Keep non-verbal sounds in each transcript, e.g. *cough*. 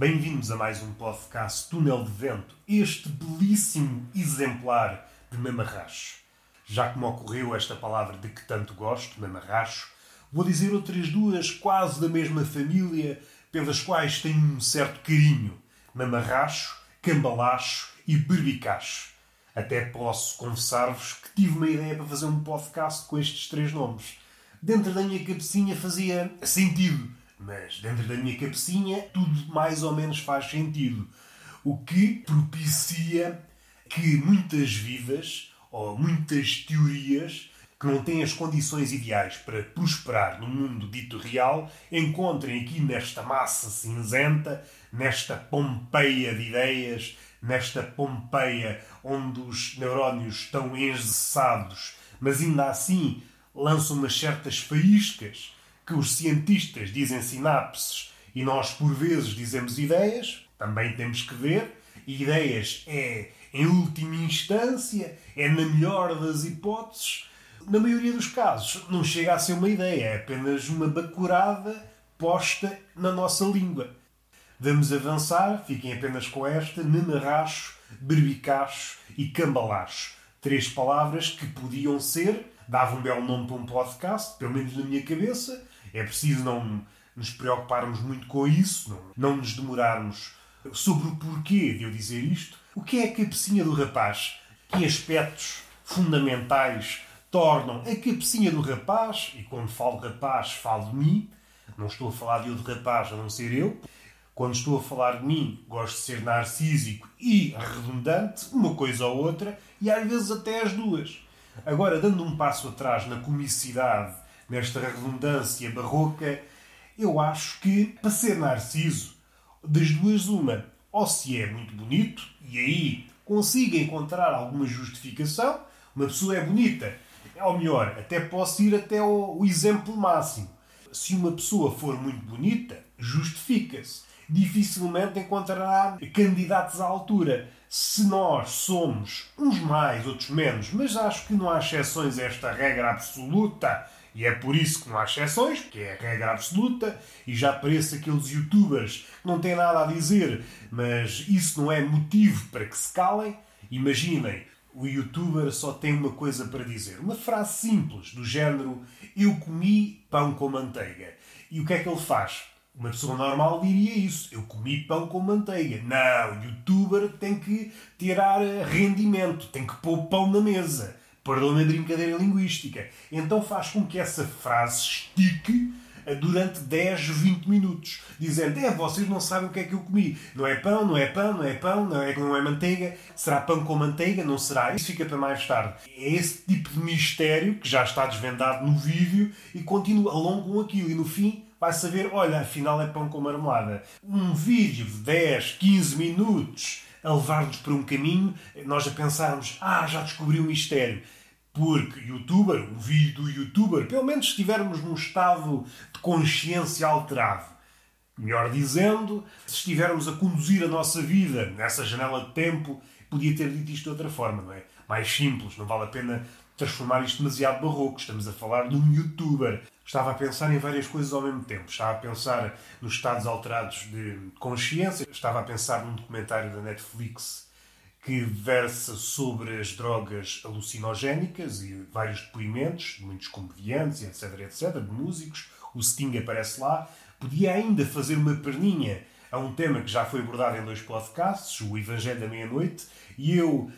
Bem-vindos a mais um podcast Túnel de Vento, este belíssimo exemplar de mamarracho. Já que me ocorreu esta palavra de que tanto gosto, mamarracho, vou dizer outras duas quase da mesma família, pelas quais tenho um certo carinho: mamarracho, cambalacho e berbicacho. Até posso confessar-vos que tive uma ideia para fazer um podcast com estes três nomes. Dentro da minha cabecinha fazia sentido, mas dentro da minha cabecinha tudo mais ou menos faz sentido. O que propicia que muitas vidas ou muitas teorias que não têm as condições ideais para prosperar no mundo dito real encontrem aqui nesta massa cinzenta, nesta pompeia de ideias, nesta Pompeia onde os neurónios estão engessados, mas ainda assim lançam umas certas faíscas que os cientistas dizem sinapses e nós por vezes dizemos ideias, também temos que ver. Ideias é em última instância, é na melhor das hipóteses. Na maioria dos casos, não chega a ser uma ideia, é apenas uma bacurada posta na nossa língua. Vamos avançar, fiquem apenas com esta: menarracho, berbicacho e cambalacho. Três palavras que podiam ser, davam um belo nome para um podcast, pelo menos na minha cabeça. É preciso não nos preocuparmos muito com isso, não, não nos demorarmos sobre o porquê de eu dizer isto. O que é a cabecinha do rapaz? Que aspectos fundamentais tornam a cabecinha do rapaz, e quando falo rapaz, falo de mim, não estou a falar de outro rapaz a não ser eu, quando estou a falar de mim, gosto de ser narcísico e redundante, uma coisa ou outra, e às vezes até as duas. Agora, dando um passo atrás na comicidade, nesta redundância barroca, eu acho que, para ser narciso, das duas uma, ou se é muito bonito, e aí consigo encontrar alguma justificação, uma pessoa é bonita, ou melhor, até posso ir até o, o exemplo máximo. Se uma pessoa for muito bonita, justifica-se dificilmente encontrará candidatos à altura. Se nós somos uns mais, outros menos, mas acho que não há exceções a esta regra absoluta, e é por isso que não há exceções, que é a regra absoluta, e já aparece aqueles youtubers que não têm nada a dizer, mas isso não é motivo para que se calem. Imaginem, o youtuber só tem uma coisa para dizer, uma frase simples, do género: Eu comi pão com manteiga. E o que é que ele faz? Uma pessoa normal diria isso. Eu comi pão com manteiga. Não, o youtuber tem que tirar eh, rendimento, tem que pôr pão na mesa. Perdão a brincadeira linguística. Então faz com que essa frase estique eh, durante 10, 20 minutos, dizendo: É, vocês não sabem o que é que eu comi. Não é pão, não é pão, não é pão, não é, não é manteiga. Será pão com manteiga? Não será? Isso fica para mais tarde. É esse tipo de mistério que já está desvendado no vídeo e continua, alongam aquilo. E no fim vai saber, olha, afinal é pão com marmelada. Um vídeo de 10, 15 minutos a levar-nos por um caminho, nós a pensarmos, ah, já descobri o mistério. Porque youtuber, o vídeo do youtuber, pelo menos se estivermos num estado de consciência alterado. Melhor dizendo, se estivermos a conduzir a nossa vida nessa janela de tempo, podia ter dito isto de outra forma, não é? Mais simples, não vale a pena transformar isto demasiado barroco. Estamos a falar de um youtuber. Estava a pensar em várias coisas ao mesmo tempo. Estava a pensar nos estados alterados de consciência. Estava a pensar num documentário da Netflix que versa sobre as drogas alucinogénicas e vários depoimentos de muitos comediantes, etc, etc, de músicos. O Sting aparece lá. Podia ainda fazer uma perninha a um tema que já foi abordado em dois podcasts, o Evangelho da Meia-Noite, e eu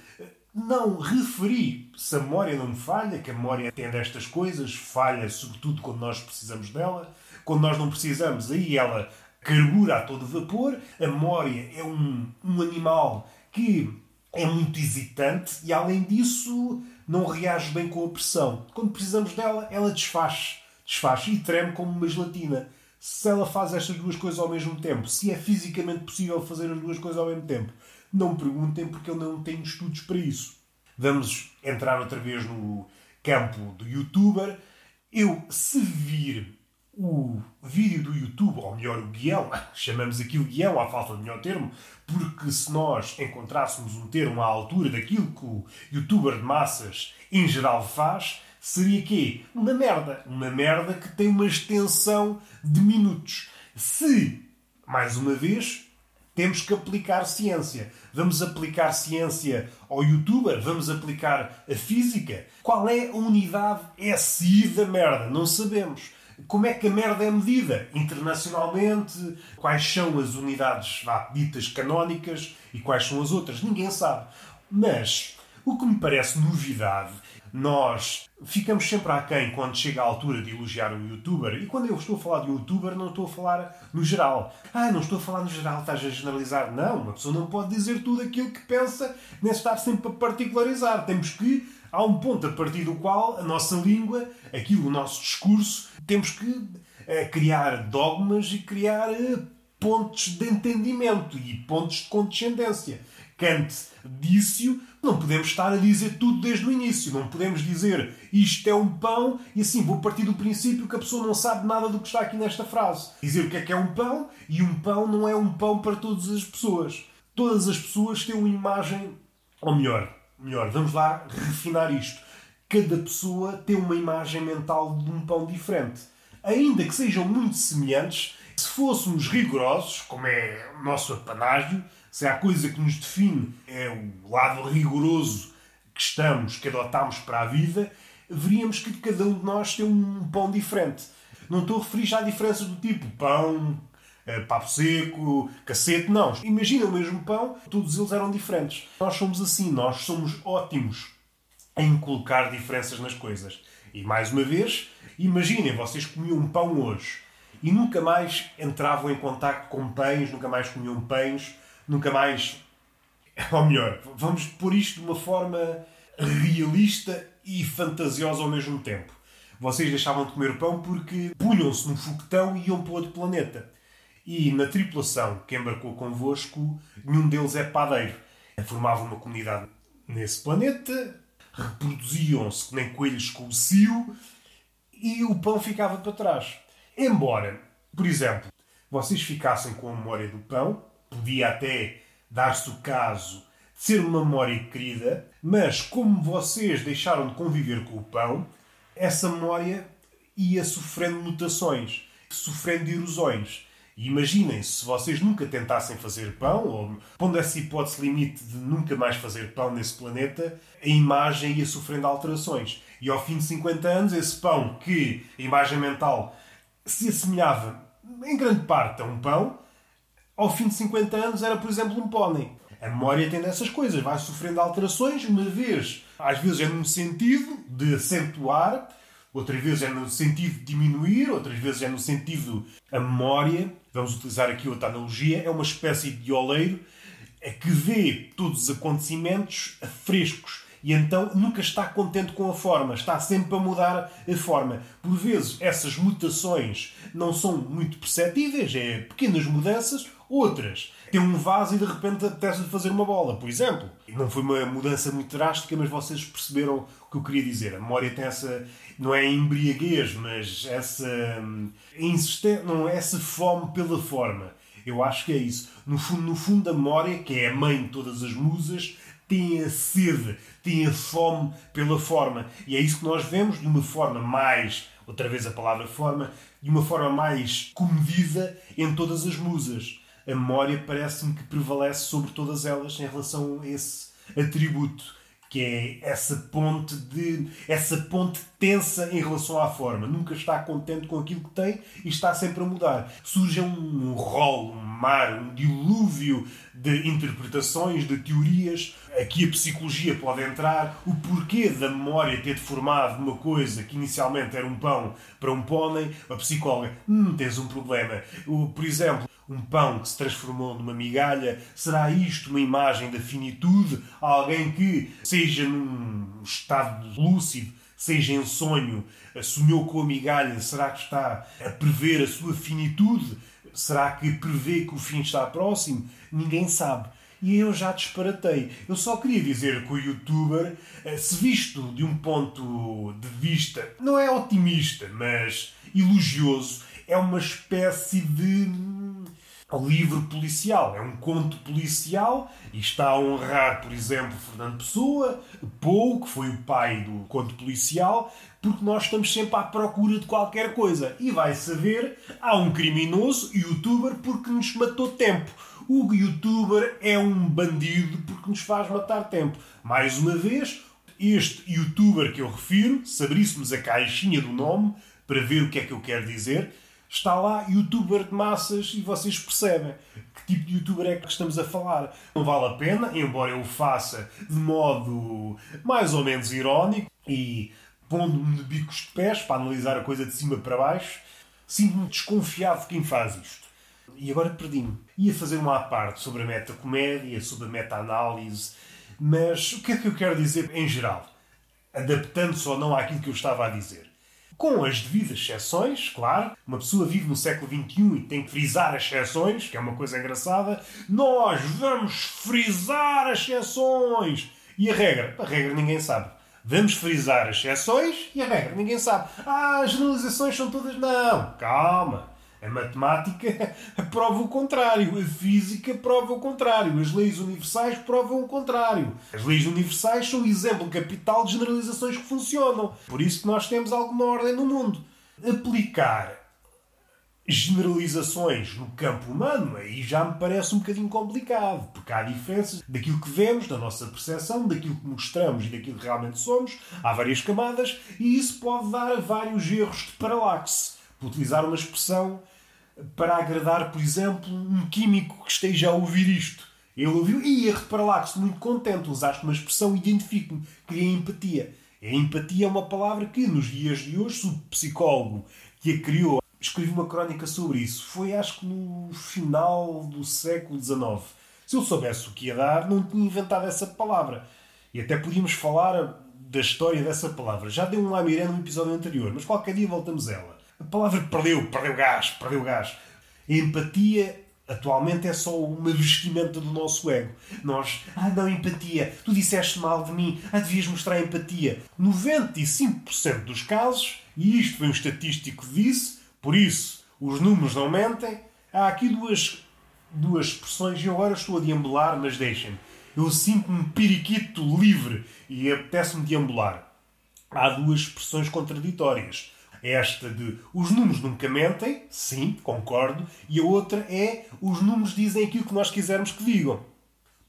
não referi, se a memória não me falha, que a memória tem destas coisas, falha sobretudo quando nós precisamos dela. Quando nós não precisamos, aí ela carbura a todo vapor. A memória é um, um animal que é muito hesitante e, além disso, não reage bem com a pressão. Quando precisamos dela, ela desfaz, desfaz e treme como uma gelatina. Se ela faz estas duas coisas ao mesmo tempo, se é fisicamente possível fazer as duas coisas ao mesmo tempo, não perguntem porque eu não tenho estudos para isso. Vamos entrar outra vez no campo do youtuber. Eu, se vir o vídeo do YouTube, ou melhor, o guião, *laughs* chamamos aqui o guião à falta de melhor termo, porque se nós encontrássemos um termo à altura daquilo que o youtuber de massas em geral faz, seria quê? Uma merda. Uma merda que tem uma extensão de minutos. Se, mais uma vez, temos que aplicar ciência. Vamos aplicar ciência ao youtuber? Vamos aplicar a física? Qual é a unidade SI da merda? Não sabemos. Como é que a merda é medida? Internacionalmente? Quais são as unidades ditas canónicas e quais são as outras? Ninguém sabe. Mas o que me parece novidade nós ficamos sempre aquém quando chega a altura de elogiar um youtuber. E quando eu estou a falar de um youtuber, não estou a falar no geral. Ah, não estou a falar no geral, estás a generalizar. Não, uma pessoa não pode dizer tudo aquilo que pensa, nem estar sempre a particularizar. Temos que. Há um ponto a partir do qual a nossa língua, aquilo, o nosso discurso, temos que é, criar dogmas e criar é, pontos de entendimento e pontos de condescendência. Kant disse-o, não podemos estar a dizer tudo desde o início. Não podemos dizer isto é um pão e assim vou partir do princípio que a pessoa não sabe nada do que está aqui nesta frase. Dizer o que é que é um pão e um pão não é um pão para todas as pessoas. Todas as pessoas têm uma imagem, ou melhor, melhor, vamos lá refinar isto. Cada pessoa tem uma imagem mental de um pão diferente. Ainda que sejam muito semelhantes, se fôssemos rigorosos, como é o nosso apanágio, se há coisa que nos define é o lado rigoroso que estamos, que adotamos para a vida, veríamos que cada um de nós tem um pão diferente. Não estou a referir já a diferenças do tipo pão, eh, papo seco, cacete, não. Imagina o mesmo pão, todos eles eram diferentes. Nós somos assim, nós somos ótimos em colocar diferenças nas coisas. E mais uma vez, imaginem, vocês comiam um pão hoje e nunca mais entravam em contato com pães, nunca mais comiam pães, nunca mais. *laughs* Ou melhor, vamos pôr isto de uma forma realista e fantasiosa ao mesmo tempo. Vocês deixavam de comer pão porque punham-se num foguetão e iam para outro planeta. E na tripulação que embarcou convosco, nenhum deles é padeiro. Formavam uma comunidade nesse planeta, reproduziam-se nem coelhos com o cio e o pão ficava para trás. Embora, por exemplo, vocês ficassem com a memória do pão, podia até dar-se o caso de ser uma memória querida, mas como vocês deixaram de conviver com o pão, essa memória ia sofrendo mutações, sofrendo erosões. Imaginem se vocês nunca tentassem fazer pão, ou pondo essa hipótese limite de nunca mais fazer pão nesse planeta, a imagem ia sofrendo alterações. E ao fim de 50 anos, esse pão que a imagem mental se assemelhava em grande parte a um pão, ao fim de 50 anos era, por exemplo, um pônei. A memória tem dessas coisas, vai sofrendo alterações, uma vez, às vezes é no sentido de acentuar, outra vez é no sentido de diminuir, outras vezes é no sentido a memória. Vamos utilizar aqui outra analogia, é uma espécie de oleiro que vê todos os acontecimentos frescos e então nunca está contente com a forma, está sempre a mudar a forma. Por vezes essas mutações não são muito perceptíveis, é pequenas mudanças, outras tem um vaso e de repente apetece fazer uma bola, por exemplo. Não foi uma mudança muito drástica, mas vocês perceberam o que eu queria dizer. A memória tem essa, não é embriaguez, mas essa hum, insistência, não essa fome pela forma. Eu acho que é isso. No fundo, no fundo, a memória, que é a mãe de todas as musas, tem a sede, tem a fome pela forma. E é isso que nós vemos de uma forma mais, outra vez a palavra forma, de uma forma mais comedida em todas as musas. A memória parece-me que prevalece sobre todas elas em relação a esse atributo que é essa ponte de essa ponte tensa em relação à forma. Nunca está contente com aquilo que tem e está sempre a mudar. Surge um rol, um mar, um dilúvio de interpretações, de teorias. Aqui a psicologia pode entrar. O porquê da memória ter formado uma coisa que inicialmente era um pão para um pônei. A psicóloga, hum, tens um problema. O, por exemplo, um pão que se transformou numa migalha? Será isto uma imagem da finitude? Alguém que, seja num estado lúcido, seja em sonho, sonhou com a migalha, será que está a prever a sua finitude? Será que prevê que o fim está próximo? Ninguém sabe. E eu já disparatei. Eu só queria dizer que o youtuber, eh, se visto de um ponto de vista, não é otimista, mas elogioso, é uma espécie de livro policial, é um conto policial e está a honrar, por exemplo, Fernando Pessoa, Pou, que foi o pai do conto policial, porque nós estamos sempre à procura de qualquer coisa. E vai saber, há um criminoso, youtuber, porque nos matou tempo. O youtuber é um bandido porque nos faz matar tempo. Mais uma vez, este youtuber que eu refiro, se abríssemos a caixinha do nome para ver o que é que eu quero dizer, está lá youtuber de massas e vocês percebem que tipo de youtuber é que estamos a falar. Não vale a pena, embora eu o faça de modo mais ou menos irónico e pondo-me de bicos de pés para analisar a coisa de cima para baixo, sinto-me desconfiado de quem faz isto. E agora perdi-me. Ia fazer uma à parte sobre a metacomédia, sobre a meta-análise, mas o que é que eu quero dizer em geral? Adaptando-se ou não àquilo que eu estava a dizer. Com as devidas exceções, claro, uma pessoa vive no século XXI e tem que frisar as exceções, que é uma coisa engraçada. Nós vamos frisar as exceções! E a regra? A regra ninguém sabe. Vamos frisar as exceções e a regra ninguém sabe. Ah, as generalizações são todas. Não, calma. A matemática *laughs* prova o contrário, a física prova o contrário, as leis universais provam o contrário. As leis universais são o exemplo capital de generalizações que funcionam. Por isso que nós temos alguma ordem no mundo. Aplicar generalizações no campo humano, aí já me parece um bocadinho complicado, porque há diferenças daquilo que vemos, da nossa percepção, daquilo que mostramos e daquilo que realmente somos, há várias camadas, e isso pode dar vários erros de paralaxe. Por utilizar uma expressão para agradar, por exemplo, um químico que esteja a ouvir isto. Ele ouviu e repara lá que estou muito contente, usaste uma expressão identifico-me, cria empatia. A empatia é uma palavra que, nos dias de hoje, o psicólogo que a criou escreveu uma crónica sobre isso. Foi, acho que, no final do século XIX. Se eu soubesse o que ia dar, não tinha inventado essa palavra. E até podíamos falar da história dessa palavra. Já deu um lamiré no episódio anterior, mas qualquer dia voltamos a ela. A palavra perdeu, perdeu gás, perdeu gás. A empatia atualmente é só uma vestimenta do nosso ego. Nós, ah, não, empatia, tu disseste mal de mim, ah, devias mostrar empatia. 95% dos casos, e isto foi um estatístico que disse, por isso os números não mentem, há aqui duas, duas expressões, e agora estou a deambular, mas deixem-me. Eu sinto-me periquito livre e apetece-me deambular. Há duas expressões contraditórias esta de os números nunca mentem, sim, concordo, e a outra é os números dizem aquilo que nós quisermos que digam.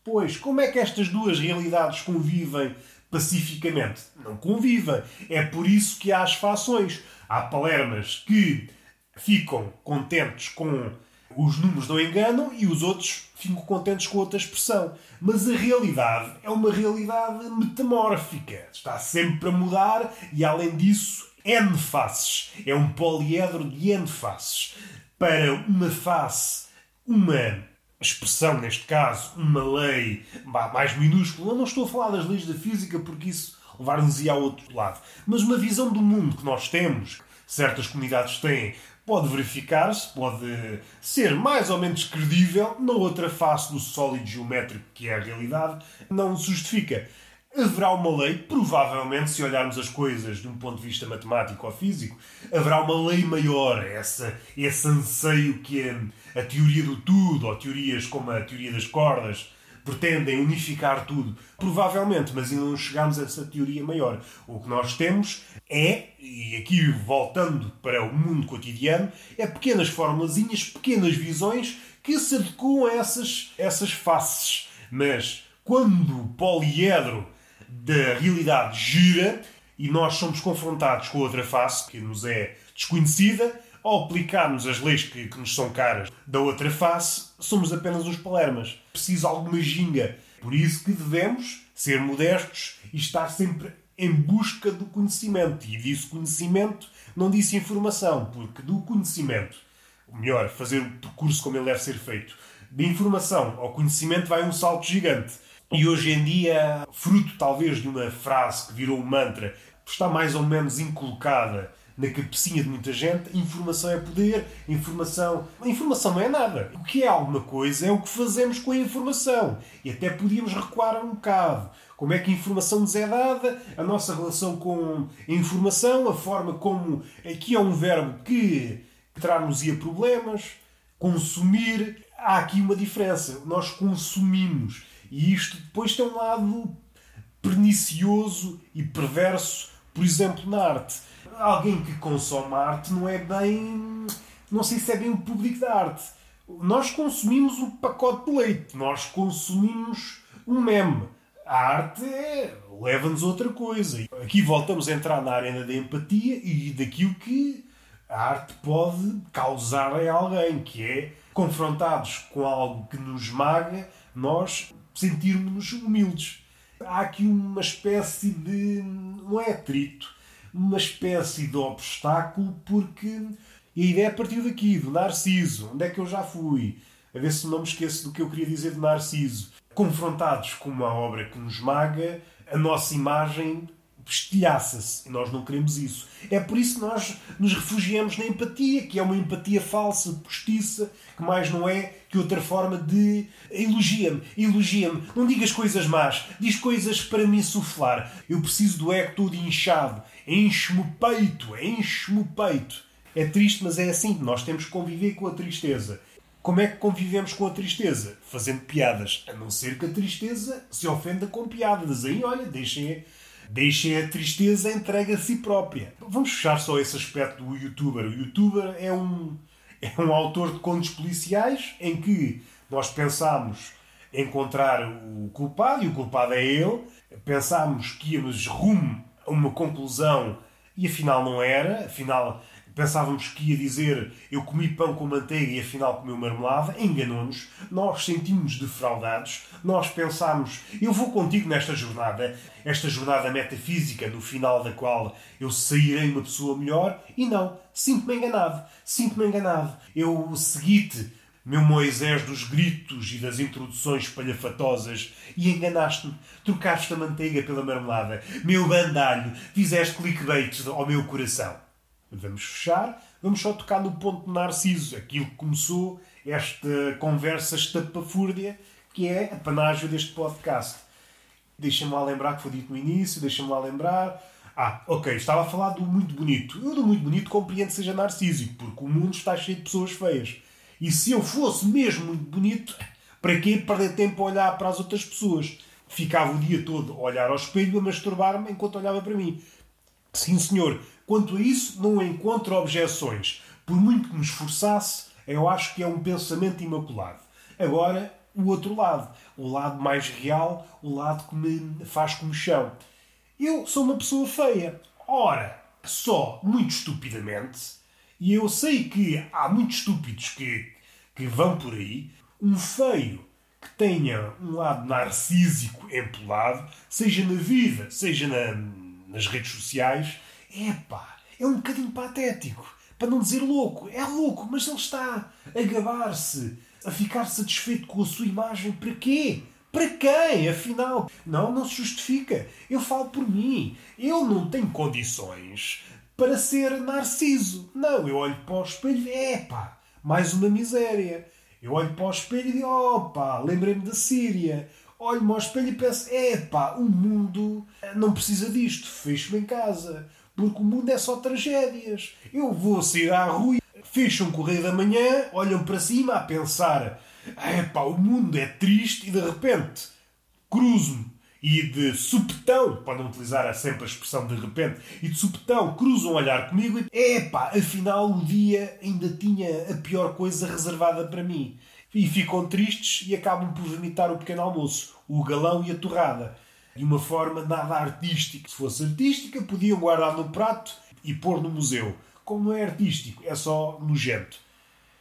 Pois, como é que estas duas realidades convivem pacificamente? Não convivem. É por isso que há as fações. Há palermas que ficam contentes com os números não enganam e os outros ficam contentes com outra expressão. Mas a realidade é uma realidade metamórfica. Está sempre a mudar e, além disso, N faces. É um poliedro de N faces. Para uma face, uma expressão, neste caso, uma lei mais minúscula. Eu não estou a falar das leis da física porque isso levar-nos ao outro lado. Mas uma visão do mundo que nós temos, certas comunidades têm, pode verificar-se, pode ser mais ou menos credível na outra face do sólido geométrico que é a realidade, não justifica haverá uma lei, provavelmente, se olharmos as coisas de um ponto de vista matemático ou físico, haverá uma lei maior, essa, esse anseio que a, a teoria do tudo, ou teorias como a teoria das cordas, pretendem unificar tudo. Provavelmente, mas ainda não chegamos a essa teoria maior. O que nós temos é, e aqui voltando para o mundo cotidiano, é pequenas formulazinhas, pequenas visões que se adequam a essas, essas faces. Mas quando o poliedro da realidade gira e nós somos confrontados com outra face que nos é desconhecida, ao aplicarmos as leis que, que nos são caras da outra face, somos apenas uns palermas. Preciso alguma ginga. Por isso que devemos ser modestos e estar sempre em busca do conhecimento. E disse conhecimento, não disse informação, porque do conhecimento, ou melhor, fazer o percurso como ele deve ser feito, de informação ao conhecimento vai um salto gigante. E hoje em dia, fruto talvez de uma frase que virou um mantra, está mais ou menos inculcada na cabecinha de muita gente, informação é poder, informação. Informação não é nada. O que é alguma coisa é o que fazemos com a informação. E até podíamos recuar um bocado. Como é que a informação nos é dada, a nossa relação com a informação, a forma como. Aqui é um verbo que traz-nos problemas, consumir. Há aqui uma diferença. Nós consumimos e isto depois tem um lado pernicioso e perverso, por exemplo, na arte. Alguém que consome arte não é bem. Não sei se é bem o público da arte. Nós consumimos um pacote de leite, nós consumimos um meme. A arte é, leva-nos a outra coisa. Aqui voltamos a entrar na arena da empatia e daquilo que a arte pode causar a alguém, que é, confrontados com algo que nos esmaga, nós sentirmos humildes. Há aqui uma espécie de. não é atrito, uma espécie de obstáculo, porque e a ideia é a partir daqui, do Narciso. Onde é que eu já fui? A ver se não me esqueço do que eu queria dizer de Narciso. Confrontados com uma obra que nos maga, a nossa imagem estilhaça-se. E nós não queremos isso. É por isso que nós nos refugiamos na empatia, que é uma empatia falsa, postiça, que mais não é que outra forma de elogia-me, elogia-me. Não digas coisas más, diz coisas para me insuflar. Eu preciso do ego todo inchado. Enche-me o peito, enche-me o peito. É triste, mas é assim. Nós temos que conviver com a tristeza. Como é que convivemos com a tristeza? Fazendo piadas. A não ser que a tristeza se ofenda com piadas. Aí, olha, deixem, deixem a tristeza entregue a si própria. Vamos fechar só esse aspecto do youtuber. O youtuber é um, é um autor de contos policiais em que nós pensamos encontrar o culpado e o culpado é ele. Pensámos que íamos rumo a uma conclusão e afinal não era. Afinal Pensávamos que ia dizer eu comi pão com manteiga e afinal comeu marmelada. Enganou-nos. Nós sentimos defraudados. Nós pensámos eu vou contigo nesta jornada, esta jornada metafísica, no final da qual eu sairei uma pessoa melhor. E não. Sinto-me enganado. Sinto-me enganado. Eu segui-te, meu Moisés dos gritos e das introduções palhafatosas, e enganaste-me. Trocaste a manteiga pela marmelada. Meu bandalho, fizeste clickbait ao meu coração. Vamos fechar, vamos só tocar no ponto de Narciso, aquilo que começou esta conversa estapafúrdia, que é a panágio deste podcast. Deixa-me lá lembrar que foi dito no início, deixa-me lá lembrar. Ah, ok, estava a falar do muito bonito. Eu do muito bonito compreendo que seja narcísico, porque o mundo está cheio de pessoas feias. E se eu fosse mesmo muito bonito, para que perder tempo a olhar para as outras pessoas? Ficava o dia todo a olhar ao espelho a masturbar-me enquanto olhava para mim. Sim, senhor, Quanto a isso, não encontro objeções. Por muito que me esforçasse, eu acho que é um pensamento imaculado. Agora, o outro lado, o lado mais real, o lado que me faz comichão. Eu sou uma pessoa feia. Ora, só muito estupidamente, e eu sei que há muitos estúpidos que, que vão por aí, um feio que tenha um lado narcísico empolado, seja na vida, seja na, nas redes sociais, Epá, é um bocadinho patético. Para não dizer louco. É louco, mas ele está a gabar-se, a ficar satisfeito com a sua imagem. Para quê? Para quem, afinal? Não, não se justifica. Eu falo por mim. Eu não tenho condições para ser narciso. Não, eu olho para o espelho e epá, mais uma miséria. Eu olho para o espelho e digo, opa, lembrei-me da Síria. Olho-me ao espelho e penso, epá, o mundo não precisa disto, fecho-me em casa. Porque o mundo é só tragédias. Eu vou sair à rua, fecham um correio da manhã, olham para cima a pensar: epá, o mundo é triste, e de repente cruzo-me e de supetão, podem utilizar sempre a expressão de repente, e de supetão cruzam um olhar comigo e epá, afinal o dia ainda tinha a pior coisa reservada para mim. E ficam tristes e acabam por vomitar o pequeno almoço, o galão e a torrada de uma forma nada artística. Se fosse artística, podiam guardar no prato e pôr no museu. Como não é artístico, é só nojento.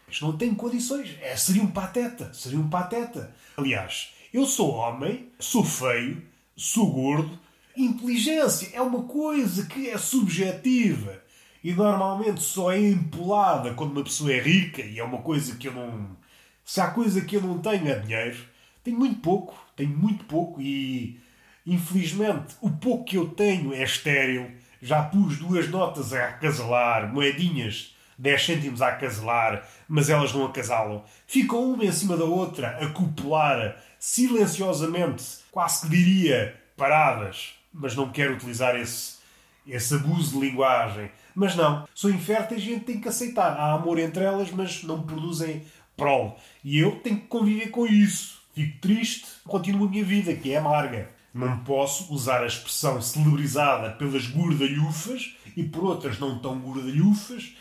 Mas não tem condições. É, seria um pateta. Seria um pateta. Aliás, eu sou homem, sou feio, sou gordo. Inteligência é uma coisa que é subjetiva e normalmente só é empolada quando uma pessoa é rica e é uma coisa que eu não. Se há coisa que eu não tenho é dinheiro. Tenho muito pouco, tenho muito pouco e Infelizmente, o pouco que eu tenho é estéril. Já pus duas notas a acasalar, moedinhas, 10 cêntimos a acasalar, mas elas não acasalam. Ficam uma em cima da outra, a copular, silenciosamente, quase que diria paradas. Mas não quero utilizar esse, esse abuso de linguagem. Mas não, são inférteis e a gente tem que aceitar. Há amor entre elas, mas não produzem prole. E eu tenho que conviver com isso. Fico triste, continuo a minha vida, que é amarga. Não posso usar a expressão celebrizada pelas gordalhufas e por outras não tão gordalhufas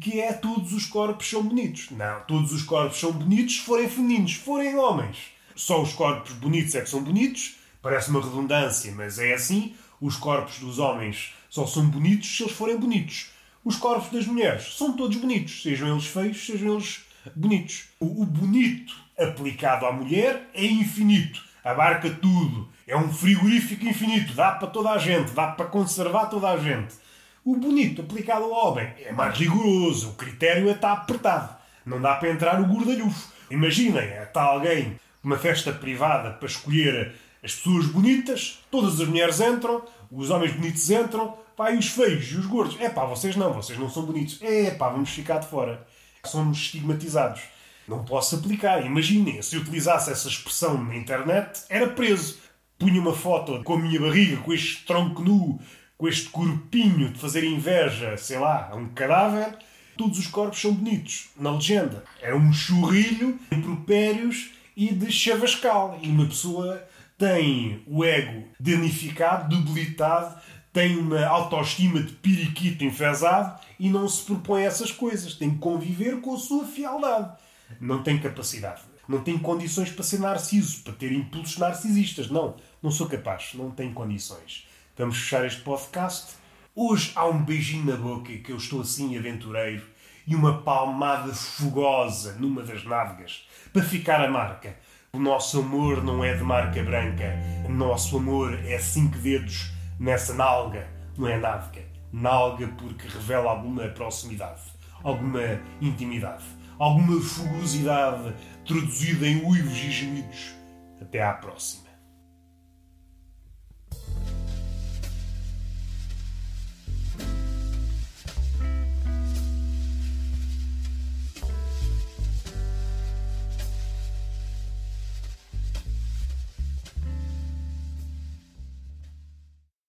que é todos os corpos são bonitos. Não, todos os corpos são bonitos se forem femininos, se forem homens. Só os corpos bonitos é que são bonitos. Parece uma redundância, mas é assim. Os corpos dos homens só são bonitos se eles forem bonitos. Os corpos das mulheres são todos bonitos, sejam eles feios, sejam eles bonitos. O, o bonito aplicado à mulher é infinito, abarca tudo. É um frigorífico infinito, dá para toda a gente, dá para conservar toda a gente. O bonito aplicado ao homem é mais rigoroso, o critério está apertado. Não dá para entrar o gordalhufo. Imaginem, está alguém numa festa privada para escolher as pessoas bonitas, todas as mulheres entram, os homens bonitos entram, e os feios e os gordos. É pá, vocês não, vocês não são bonitos. É pá, vamos ficar de fora. Somos estigmatizados. Não posso aplicar. Imaginem, se utilizasse essa expressão na internet, era preso. Punha uma foto com a minha barriga, com este tronco nu, com este corpinho de fazer inveja, sei lá, a um cadáver. Todos os corpos são bonitos. Na legenda. Era um churrilho, impropérios e de chavascal. E uma pessoa tem o ego danificado, debilitado, tem uma autoestima de periquito enfesado e não se propõe essas coisas. Tem que conviver com a sua fialdade. Não tem capacidade. Não tem condições para ser narciso, para ter impulsos narcisistas. Não, não sou capaz. Não tenho condições. Vamos fechar este podcast. Hoje há um beijinho na boca que eu estou assim aventureiro e uma palmada fogosa numa das nádegas para ficar a marca. O nosso amor não é de marca branca. O nosso amor é cinco dedos nessa nalga. Não é nádega. Nalga porque revela alguma proximidade, alguma intimidade, alguma fugosidade traduzida em uivos e gemidos. Até à próxima.